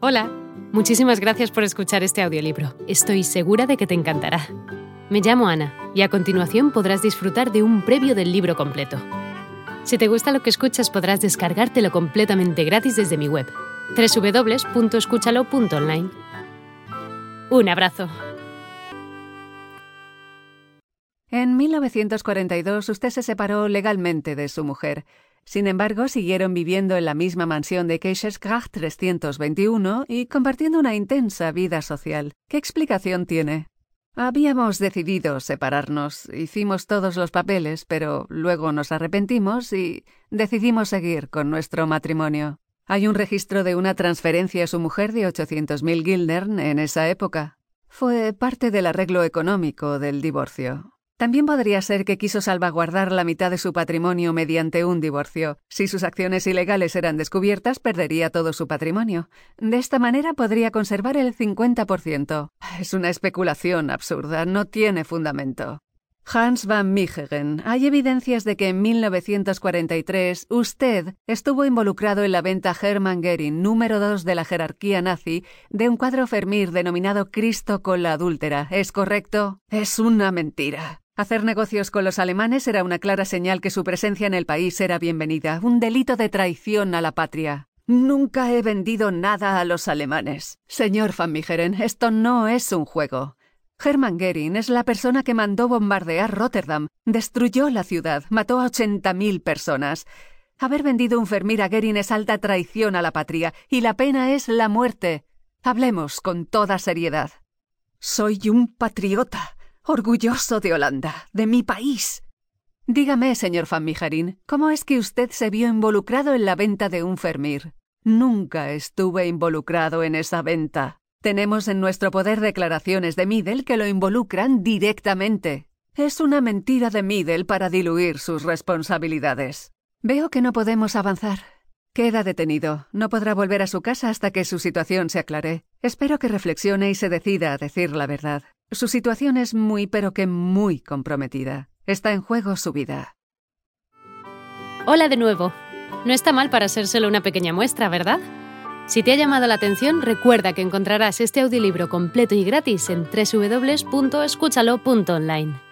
Hola, muchísimas gracias por escuchar este audiolibro. Estoy segura de que te encantará. Me llamo Ana y a continuación podrás disfrutar de un previo del libro completo. Si te gusta lo que escuchas podrás descargártelo completamente gratis desde mi web, www.escúchalo.online. Un abrazo. En 1942 usted se separó legalmente de su mujer. Sin embargo, siguieron viviendo en la misma mansión de Keizersgracht 321 y compartiendo una intensa vida social. ¿Qué explicación tiene? Habíamos decidido separarnos, hicimos todos los papeles, pero luego nos arrepentimos y decidimos seguir con nuestro matrimonio. Hay un registro de una transferencia a su mujer de 800.000 guildern en esa época. Fue parte del arreglo económico del divorcio. También podría ser que quiso salvaguardar la mitad de su patrimonio mediante un divorcio. Si sus acciones ilegales eran descubiertas, perdería todo su patrimonio. De esta manera podría conservar el 50%. Es una especulación absurda, no tiene fundamento. Hans van Michegen, hay evidencias de que en 1943 usted estuvo involucrado en la venta Hermann Goering, número 2 de la jerarquía nazi, de un cuadro Fermir denominado Cristo con la adúltera. ¿Es correcto? Es una mentira. Hacer negocios con los alemanes era una clara señal que su presencia en el país era bienvenida, un delito de traición a la patria. Nunca he vendido nada a los alemanes. Señor Van Migeren, esto no es un juego. Hermann Goering es la persona que mandó bombardear Rotterdam, destruyó la ciudad, mató a 80.000 personas. Haber vendido un Fermir a Goering es alta traición a la patria, y la pena es la muerte. Hablemos con toda seriedad. Soy un patriota orgulloso de Holanda, de mi país. Dígame, señor Van Mijarin, ¿cómo es que usted se vio involucrado en la venta de un Fermir? Nunca estuve involucrado en esa venta. Tenemos en nuestro poder declaraciones de Middle que lo involucran directamente. Es una mentira de Middle para diluir sus responsabilidades. Veo que no podemos avanzar. Queda detenido. No podrá volver a su casa hasta que su situación se aclare. Espero que reflexione y se decida a decir la verdad. Su situación es muy pero que muy comprometida. Está en juego su vida. Hola de nuevo. No está mal para ser solo una pequeña muestra, ¿verdad? Si te ha llamado la atención, recuerda que encontrarás este audiolibro completo y gratis en www.escúchalo.online.